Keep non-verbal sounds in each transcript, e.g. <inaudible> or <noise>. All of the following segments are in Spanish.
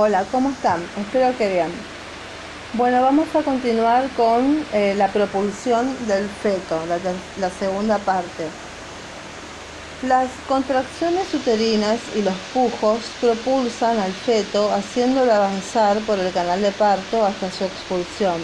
Hola, ¿cómo están? Espero que bien. Bueno, vamos a continuar con eh, la propulsión del feto, la, la segunda parte. Las contracciones uterinas y los pujos propulsan al feto haciéndolo avanzar por el canal de parto hasta su expulsión.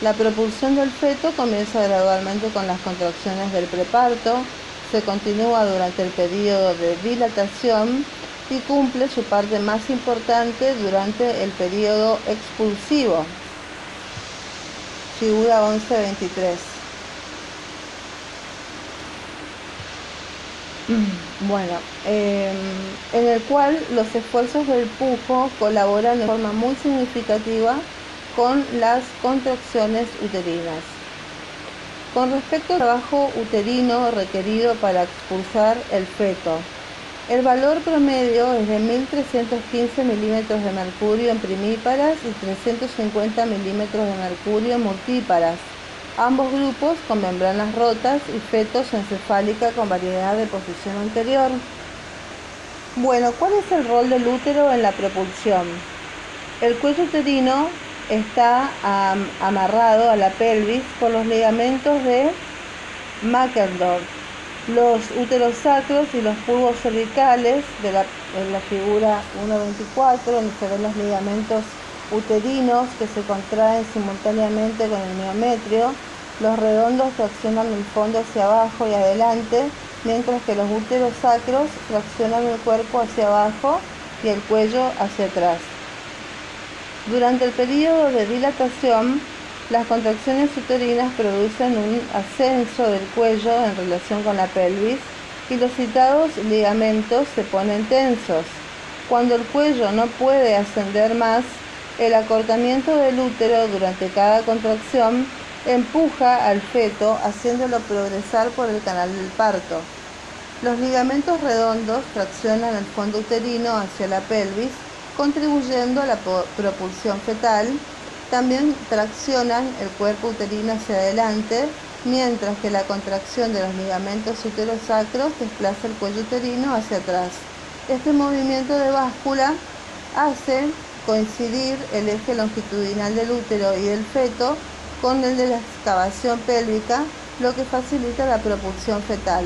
La propulsión del feto comienza gradualmente con las contracciones del preparto, se continúa durante el periodo de dilatación y cumple su parte más importante durante el periodo expulsivo. Figura 1123. Bueno, em, en el cual los esfuerzos del pujo colaboran de forma muy significativa con las contracciones uterinas. Con respecto al trabajo uterino requerido para expulsar el feto, el valor promedio es de 1.315 milímetros de mercurio en primíparas y 350 milímetros de mercurio en multíparas, ambos grupos con membranas rotas y fetos encefálica con variedad de posición anterior. Bueno, ¿cuál es el rol del útero en la propulsión? El cuello uterino está amarrado a la pelvis por los ligamentos de Mackendorf los úteros sacros y los pulgos cervicales de la, en la figura 1.24, donde se ven los ligamentos uterinos que se contraen simultáneamente con el miometrio. Los redondos traccionan el fondo hacia abajo y adelante, mientras que los úteros sacros traccionan el cuerpo hacia abajo y el cuello hacia atrás. Durante el periodo de dilatación, las contracciones uterinas producen un ascenso del cuello en relación con la pelvis y los citados ligamentos se ponen tensos. Cuando el cuello no puede ascender más, el acortamiento del útero durante cada contracción empuja al feto haciéndolo progresar por el canal del parto. Los ligamentos redondos traccionan el fondo uterino hacia la pelvis, contribuyendo a la propulsión fetal también traccionan el cuerpo uterino hacia adelante, mientras que la contracción de los ligamentos uterosacros desplaza el cuello uterino hacia atrás. Este movimiento de báscula hace coincidir el eje longitudinal del útero y del feto con el de la excavación pélvica, lo que facilita la propulsión fetal.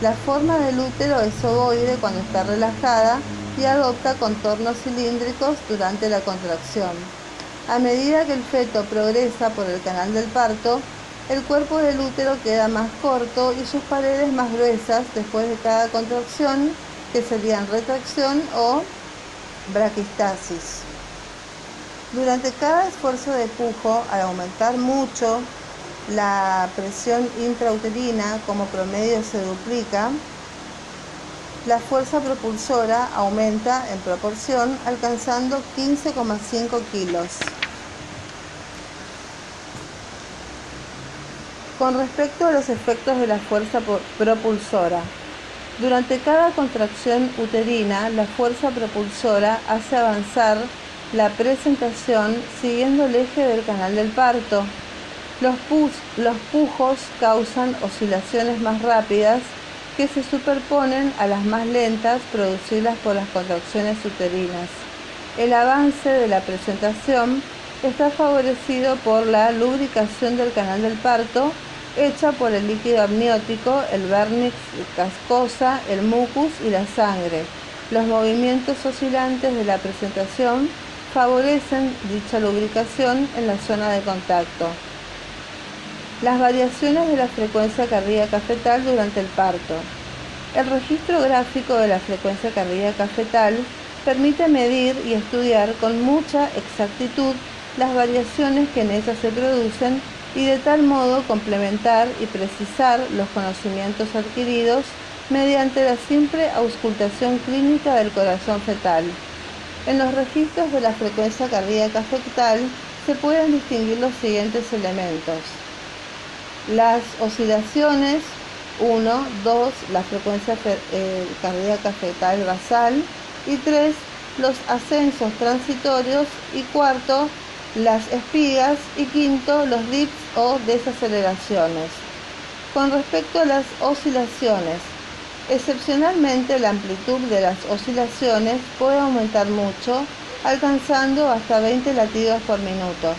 La forma del útero es ovoide cuando está relajada y adopta contornos cilíndricos durante la contracción. A medida que el feto progresa por el canal del parto, el cuerpo del útero queda más corto y sus paredes más gruesas después de cada contracción, que serían retracción o braquistasis. Durante cada esfuerzo de pujo, al aumentar mucho la presión intrauterina, como promedio se duplica, la fuerza propulsora aumenta en proporción alcanzando 15,5 kilos. Con respecto a los efectos de la fuerza propulsora, durante cada contracción uterina, la fuerza propulsora hace avanzar la presentación siguiendo el eje del canal del parto. Los, los pujos causan oscilaciones más rápidas que se superponen a las más lentas producidas por las contracciones uterinas. El avance de la presentación está favorecido por la lubricación del canal del parto hecha por el líquido amniótico, el vernix cascosa, el mucus y la sangre. Los movimientos oscilantes de la presentación favorecen dicha lubricación en la zona de contacto. Las variaciones de la frecuencia cardíaca fetal durante el parto. El registro gráfico de la frecuencia cardíaca fetal permite medir y estudiar con mucha exactitud las variaciones que en ella se producen y de tal modo complementar y precisar los conocimientos adquiridos mediante la simple auscultación clínica del corazón fetal. En los registros de la frecuencia cardíaca fetal se pueden distinguir los siguientes elementos las oscilaciones 1, 2, la frecuencia eh, cardíaca fetal basal y 3, los ascensos transitorios y cuarto, las espigas y quinto, los dips o desaceleraciones. Con respecto a las oscilaciones, excepcionalmente la amplitud de las oscilaciones puede aumentar mucho alcanzando hasta 20 latidos por minuto.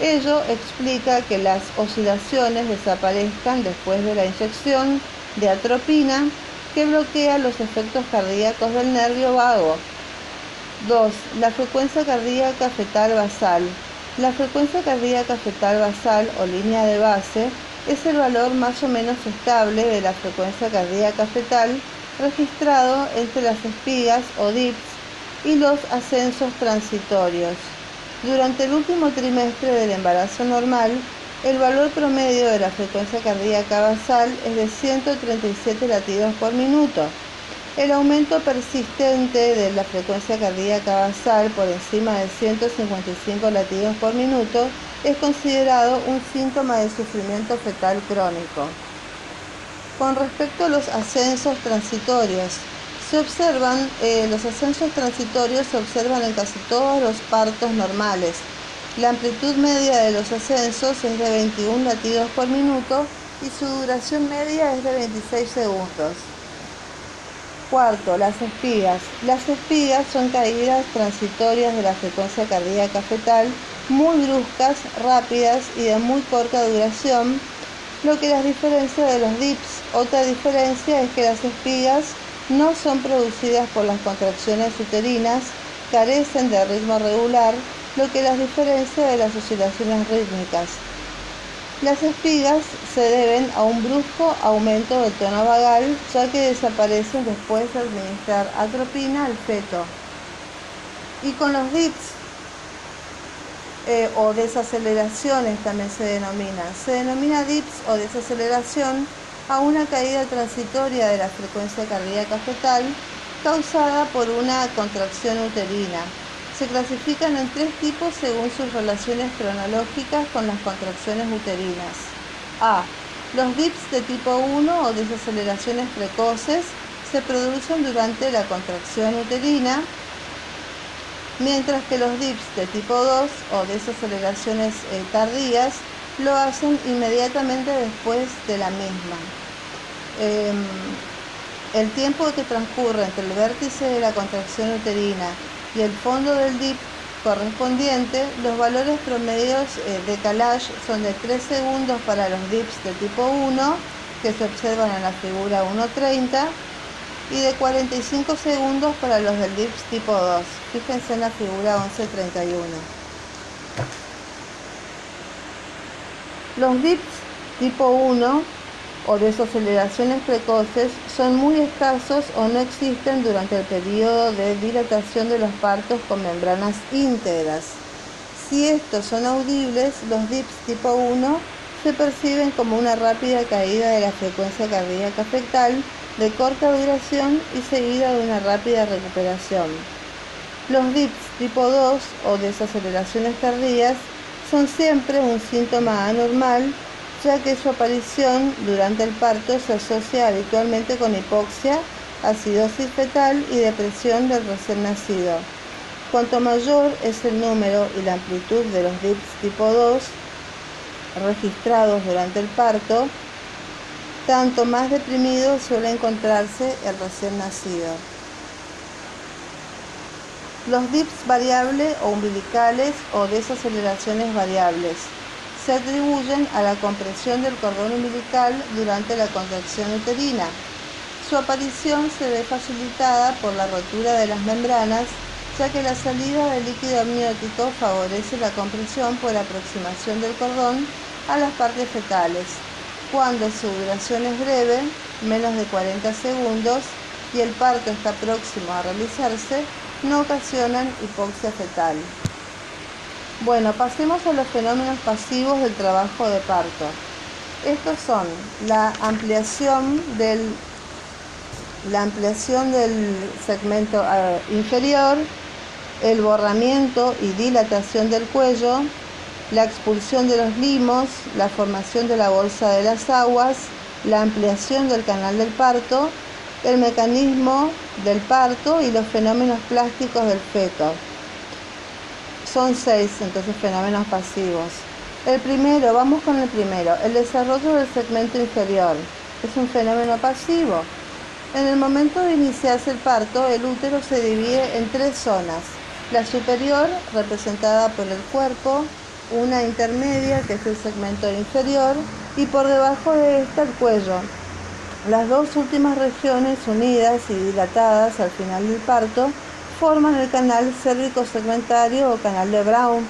Ello explica que las oscilaciones desaparezcan después de la inyección de atropina que bloquea los efectos cardíacos del nervio vago. 2. La frecuencia cardíaca fetal basal. La frecuencia cardíaca fetal basal o línea de base es el valor más o menos estable de la frecuencia cardíaca fetal registrado entre las espigas o dips y los ascensos transitorios. Durante el último trimestre del embarazo normal, el valor promedio de la frecuencia cardíaca basal es de 137 latidos por minuto. El aumento persistente de la frecuencia cardíaca basal por encima de 155 latidos por minuto es considerado un síntoma de sufrimiento fetal crónico. Con respecto a los ascensos transitorios, se observan, eh, los ascensos transitorios se observan en casi todos los partos normales. La amplitud media de los ascensos es de 21 latidos por minuto y su duración media es de 26 segundos. Cuarto, las espigas. Las espigas son caídas transitorias de la frecuencia cardíaca fetal, muy bruscas, rápidas y de muy corta duración, lo que las diferencia de los dips. Otra diferencia es que las espigas no son producidas por las contracciones uterinas, carecen de ritmo regular, lo que las diferencia de las oscilaciones rítmicas. Las espigas se deben a un brusco aumento del tono vagal, ya que desaparecen después de administrar atropina al feto. Y con los dips eh, o desaceleraciones también se denomina. Se denomina dips o desaceleración a una caída transitoria de la frecuencia cardíaca fetal causada por una contracción uterina. Se clasifican en tres tipos según sus relaciones cronológicas con las contracciones uterinas. A. Los dips de tipo 1 o desaceleraciones precoces se producen durante la contracción uterina, mientras que los dips de tipo 2 o desaceleraciones eh, tardías lo hacen inmediatamente después de la misma. Em, el tiempo que transcurre entre el vértice de la contracción uterina y el fondo del DIP correspondiente, los valores promedios eh, de calage son de 3 segundos para los DIPs de tipo 1, que se observan en la figura 1.30, y de 45 segundos para los del DIPS tipo 2. Fíjense en la figura 11.31. Los DIPS tipo 1 o desaceleraciones precoces son muy escasos o no existen durante el periodo de dilatación de los partos con membranas íntegras. Si estos son audibles, los DIPS tipo 1 se perciben como una rápida caída de la frecuencia cardíaca fetal de corta duración y seguida de una rápida recuperación. Los DIPS tipo 2 o desaceleraciones tardías son siempre un síntoma anormal ya que su aparición durante el parto se asocia habitualmente con hipoxia, acidosis fetal y depresión del recién nacido. Cuanto mayor es el número y la amplitud de los DIPS tipo 2 registrados durante el parto, tanto más deprimido suele encontrarse el recién nacido. Los DIPS variables o umbilicales o desaceleraciones variables se atribuyen a la compresión del cordón umbilical durante la contracción uterina. Su aparición se ve facilitada por la rotura de las membranas, ya que la salida del líquido amniótico favorece la compresión por aproximación del cordón a las partes fetales. Cuando su duración es breve, menos de 40 segundos, y el parto está próximo a realizarse, no ocasionan hipoxia fetal. Bueno, pasemos a los fenómenos pasivos del trabajo de parto. Estos son la ampliación del, la ampliación del segmento eh, inferior, el borramiento y dilatación del cuello, la expulsión de los limos, la formación de la bolsa de las aguas, la ampliación del canal del parto, el mecanismo del parto y los fenómenos plásticos del feto. Son seis entonces fenómenos pasivos. El primero, vamos con el primero, el desarrollo del segmento inferior. Es un fenómeno pasivo. En el momento de iniciarse el parto, el útero se divide en tres zonas. La superior, representada por el cuerpo, una intermedia, que es el segmento inferior, y por debajo de esta el cuello. Las dos últimas regiones unidas y dilatadas al final del parto forman el canal cérvico-segmentario o canal de Brown.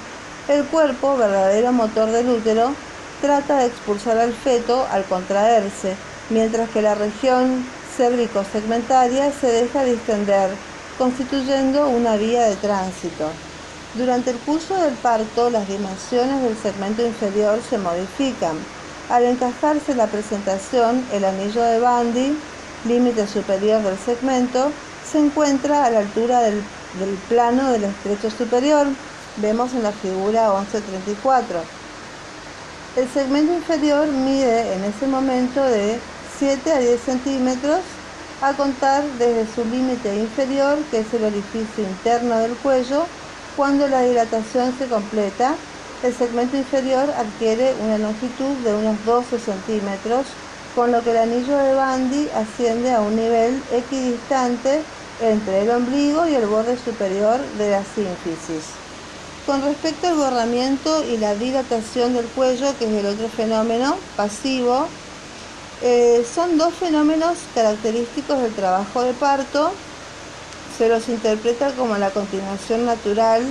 El cuerpo, verdadero motor del útero, trata de expulsar al feto al contraerse, mientras que la región cérvico-segmentaria se deja distender, constituyendo una vía de tránsito. Durante el curso del parto, las dimensiones del segmento inferior se modifican. Al encajarse la presentación, el anillo de Bandy, límite superior del segmento, se encuentra a la altura del, plano del estrecho superior. Vemos en la figura 1134. El segmento inferior mide en ese momento de 7 a 10 centímetros a contar desde su límite inferior, que es el orificio interno del cuello, cuando la dilatación se completa, el segmento inferior adquiere una longitud de unos 12 centímetros, con lo que el anillo de Bandy asciende a un nivel equidistante entre el ombligo y el borde superior de la sínfisis. Con respecto al borramiento y la dilatación del cuello, que es el otro fenómeno pasivo, eh, son dos fenómenos característicos del trabajo de parto. Se los interpreta como la continuación natural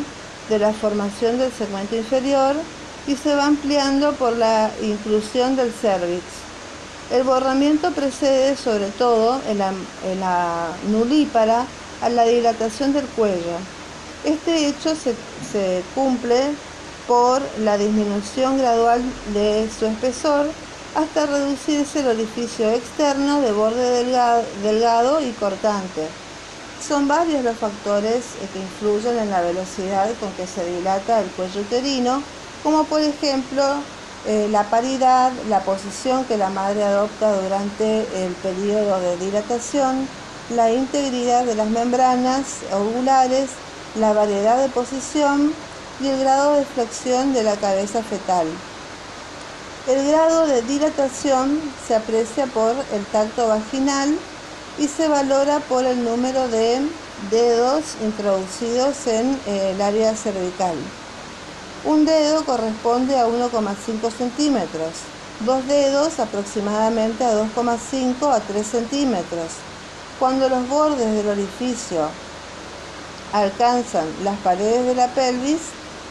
de la formación del segmento inferior y se va ampliando por la inclusión del cervix. El borramiento precede sobre todo en la, en la nulípara a la dilatación del cuello. Este hecho se, se cumple por la disminución gradual de su espesor hasta reducirse el orificio externo de borde delgado, delgado y cortante. Son varios los factores eh, que influyen en la velocidad con que se dilata el cuello uterino, como por ejemplo eh, la paridad, la posición que la madre adopta durante el periodo de dilatación, la integridad de las membranas ovulares, la variedad de posición y el grado de flexión de la cabeza fetal. El grado de dilatación se aprecia por el tacto vaginal y se valora por el número de dedos introducidos en eh, el área cervical. Un dedo corresponde a 1,5 centímetros, dos dedos aproximadamente a 2,5 a 3 centímetros. Cuando los bordes del orificio alcanzan las paredes de la pelvis,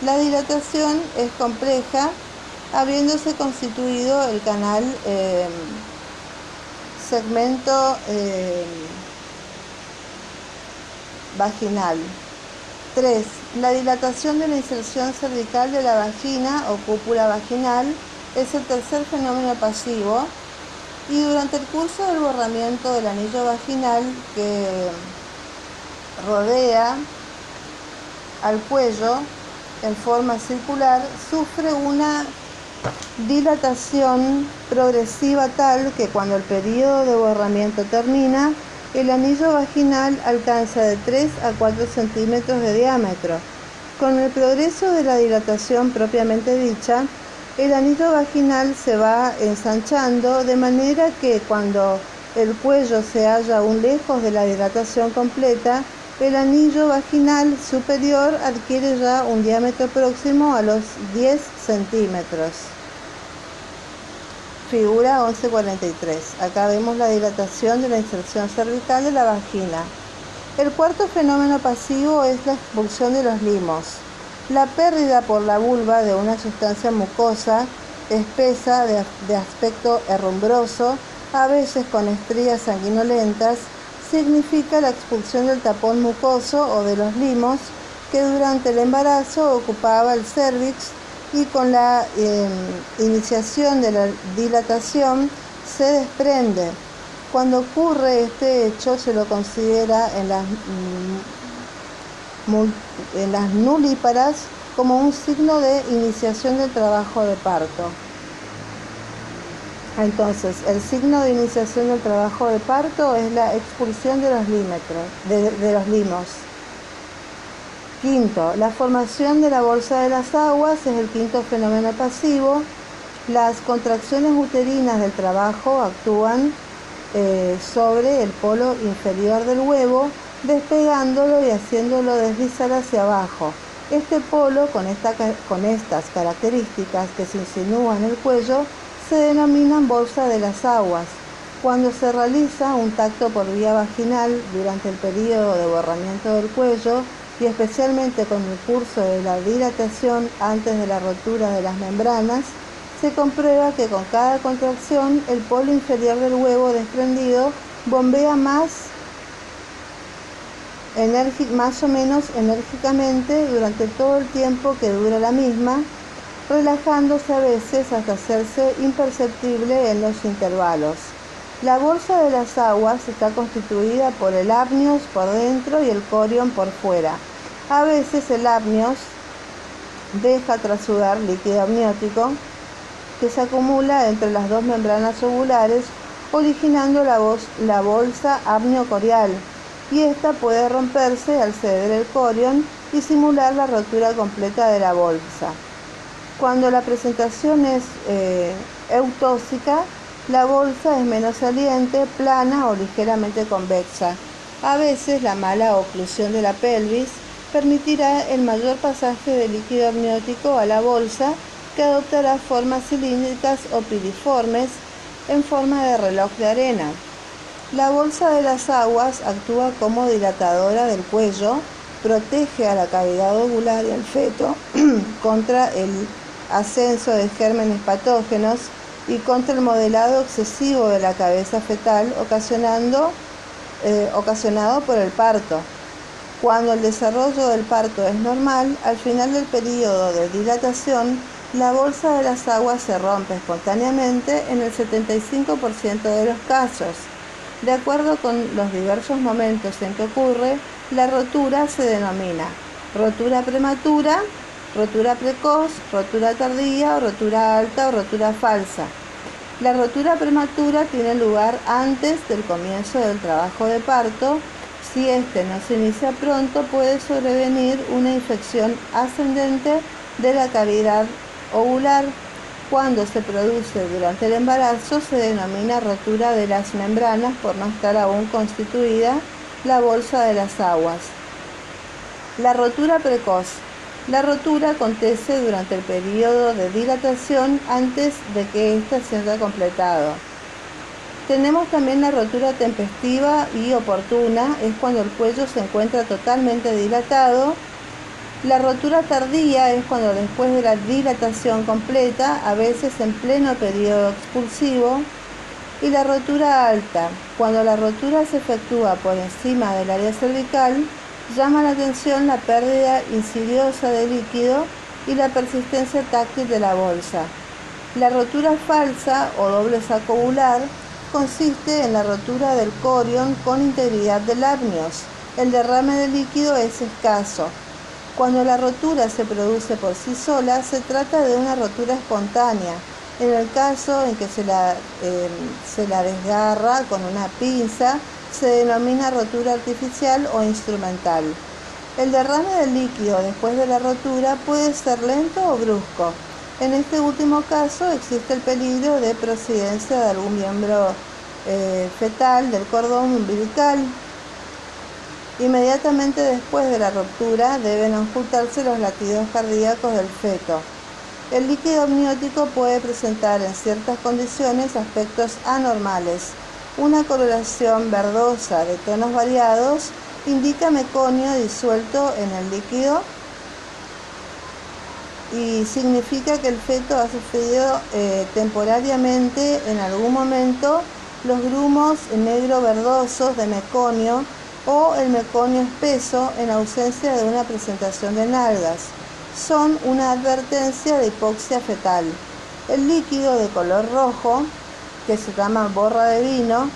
la dilatación es compleja habiéndose constituido el canal em, segmento em, vaginal. 3. La dilatación de la inserción cervical de la vagina o cúpula vaginal es el tercer fenómeno pasivo y durante el curso del borramiento del anillo vaginal que rodea al cuello en forma circular sufre una dilatación progresiva tal que cuando el periodo de borramiento termina, el anillo vaginal alcanza de 3 a 4 centímetros de diámetro. Con el progreso de la dilatación propiamente dicha, el anillo vaginal se va ensanchando de manera que cuando el cuello se halla aún lejos de la dilatación completa, el anillo vaginal superior adquiere ya un diámetro próximo a los 10 centímetros. Figura 1143. Acá vemos la dilatación de la inserción cervical de la vagina. El cuarto fenómeno pasivo es la expulsión de los limos. La pérdida por la vulva de una sustancia mucosa espesa de, aspecto herrumbroso, a veces con estrías sanguinolentas, significa la expulsión del tapón mucoso o de los limos que durante el embarazo ocupaba el cervix y con la em, iniciación de la dilatación se desprende. Cuando ocurre este hecho se lo considera en las, mm, en las nulíparas como un signo de iniciación del trabajo de parto. Entonces, el signo de iniciación del trabajo de parto es la expulsión de los, de, los limos. Quinto, la formación de la bolsa de las aguas es el quinto fenómeno pasivo. Las contracciones uterinas del trabajo actúan eh, sobre el polo inferior del huevo despegándolo y haciéndolo deslizar hacia abajo. Este polo, con, con estas características que se insinúan en el cuello, se denominan bolsa de las aguas. Cuando se realiza un tacto por vía vaginal durante el periodo de borramiento del cuello y especialmente con el curso de la dilatación antes de la rotura de las membranas, se comprueba que con cada contracción el polo inferior del huevo desprendido bombea más, más o menos enérgicamente durante todo el tiempo que dura la misma, relajándose a veces hasta hacerse imperceptible en los intervalos. La bolsa de las aguas está constituida por el apnios por dentro y el corion por fuera. A veces el apnios deja trasudar líquido amniótico que se acumula entre las dos membranas ovulares, originando la, la bolsa amniocorial, y esta puede romperse al ceder el corion y simular la rotura completa de la bolsa. Cuando la presentación es eh, eutóxica, la bolsa es menos saliente, plana o ligeramente convexa. A veces la mala oclusión de la pelvis permitirá el mayor pasaje de líquido amniótico a la bolsa que adoptará formas cilíndricas o piriformes en forma de reloj de arena. La bolsa de las aguas actúa como dilatadora del cuello, protege a la cavidad ovular y al feto <clears throat> contra el ascenso de gérmenes patógenos y contra el modelado excesivo de la cabeza fetal ocasionando, eh, ocasionado por el parto. Cuando el desarrollo del parto es normal, al final del periodo de dilatación, la bolsa de las aguas se rompe espontáneamente en el 75% de los casos. De acuerdo con los diversos momentos en que ocurre, la rotura se denomina rotura prematura, rotura precoz, rotura tardía o rotura alta o rotura falsa. La rotura prematura tiene lugar antes del comienzo del trabajo de parto. Si este no se inicia pronto, puede sobrevenir una infección ascendente de la cavidad ovular. Cuando se produce durante el embarazo se denomina rotura de las membranas por no estar aún constituida la bolsa de las aguas. La rotura precoz la rotura acontece durante el periodo de dilatación antes de que ésta se haya completado. Tenemos también la rotura tempestiva y oportuna, es cuando el cuello se encuentra totalmente dilatado. La rotura tardía es cuando después de la dilatación completa, a veces en pleno periodo expulsivo. Y la rotura alta, cuando la rotura se efectúa por encima del área cervical, llama la atención la pérdida insidiosa de líquido y la persistencia táctil de la bolsa. La rotura falsa o doble saco ovular consiste en la rotura del corion con integridad del apnios. El derrame de líquido es escaso. Cuando la rotura se produce por sí sola, se trata de una rotura espontánea. En el caso en que se la, eh, se la desgarra con una pinza, se denomina rotura artificial o instrumental. El derrame del líquido después de la rotura puede ser lento o brusco. En este último caso existe el peligro de prosidencia de algún miembro eh, fetal del cordón umbilical. Inmediatamente después de la ruptura deben ocultarse los latidos cardíacos del feto. El líquido amniótico puede presentar en ciertas condiciones aspectos anormales una coloración verdosa de tonos variados indica meconio disuelto en el líquido y significa que el feto ha sufrido eh, temporariamente en algún momento los grumos negro verdosos de meconio o el meconio espeso en ausencia de una presentación de nalgas. Son una advertencia de hipoxia fetal. El líquido de color rojo que se llama borra de vino,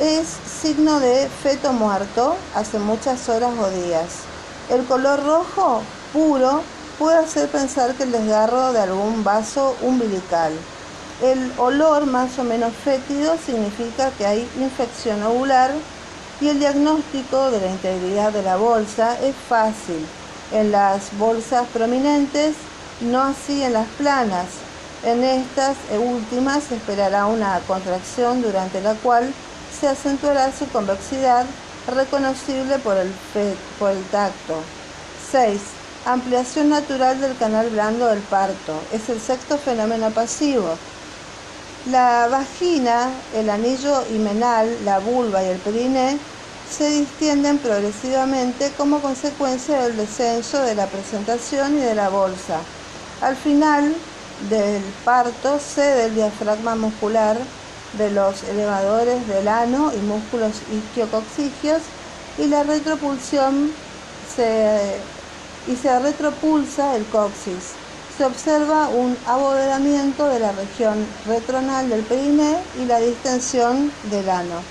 es signo de feto muerto hace muchas horas o días. El color rojo puro puede hacer pensar que el desgarro de algún vaso umbilical. El olor más o menos fétido significa que hay infección ovular y el diagnóstico de la integridad de la bolsa es fácil. En las bolsas prominentes, no así en las planas, en estas últimas se esperará una contracción durante la cual se acentuará su convexidad reconocible por el, por el tacto. 6. Ampliación natural del canal blando del parto. Es el sexto fenómeno pasivo. La vagina, el anillo himenal, la vulva y el periné se distienden progresivamente como consecuencia del descenso de la presentación y de la bolsa. Al final del parto cede el diafragma muscular de los elevadores del ano y músculos isquiocoxigios y la retropulsión se, y se retropulsa el coxis. Se observa un abovedamiento de la región retronal del periné y la distensión del ano.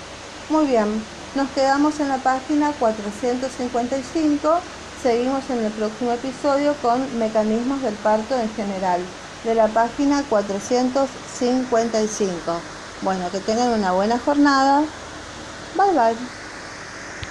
Muy bien, nos quedamos en la página 455. Seguimos en el próximo episodio con mecanismos del parto en general, de la página 455. Bueno, que tengan una buena jornada. Bye bye.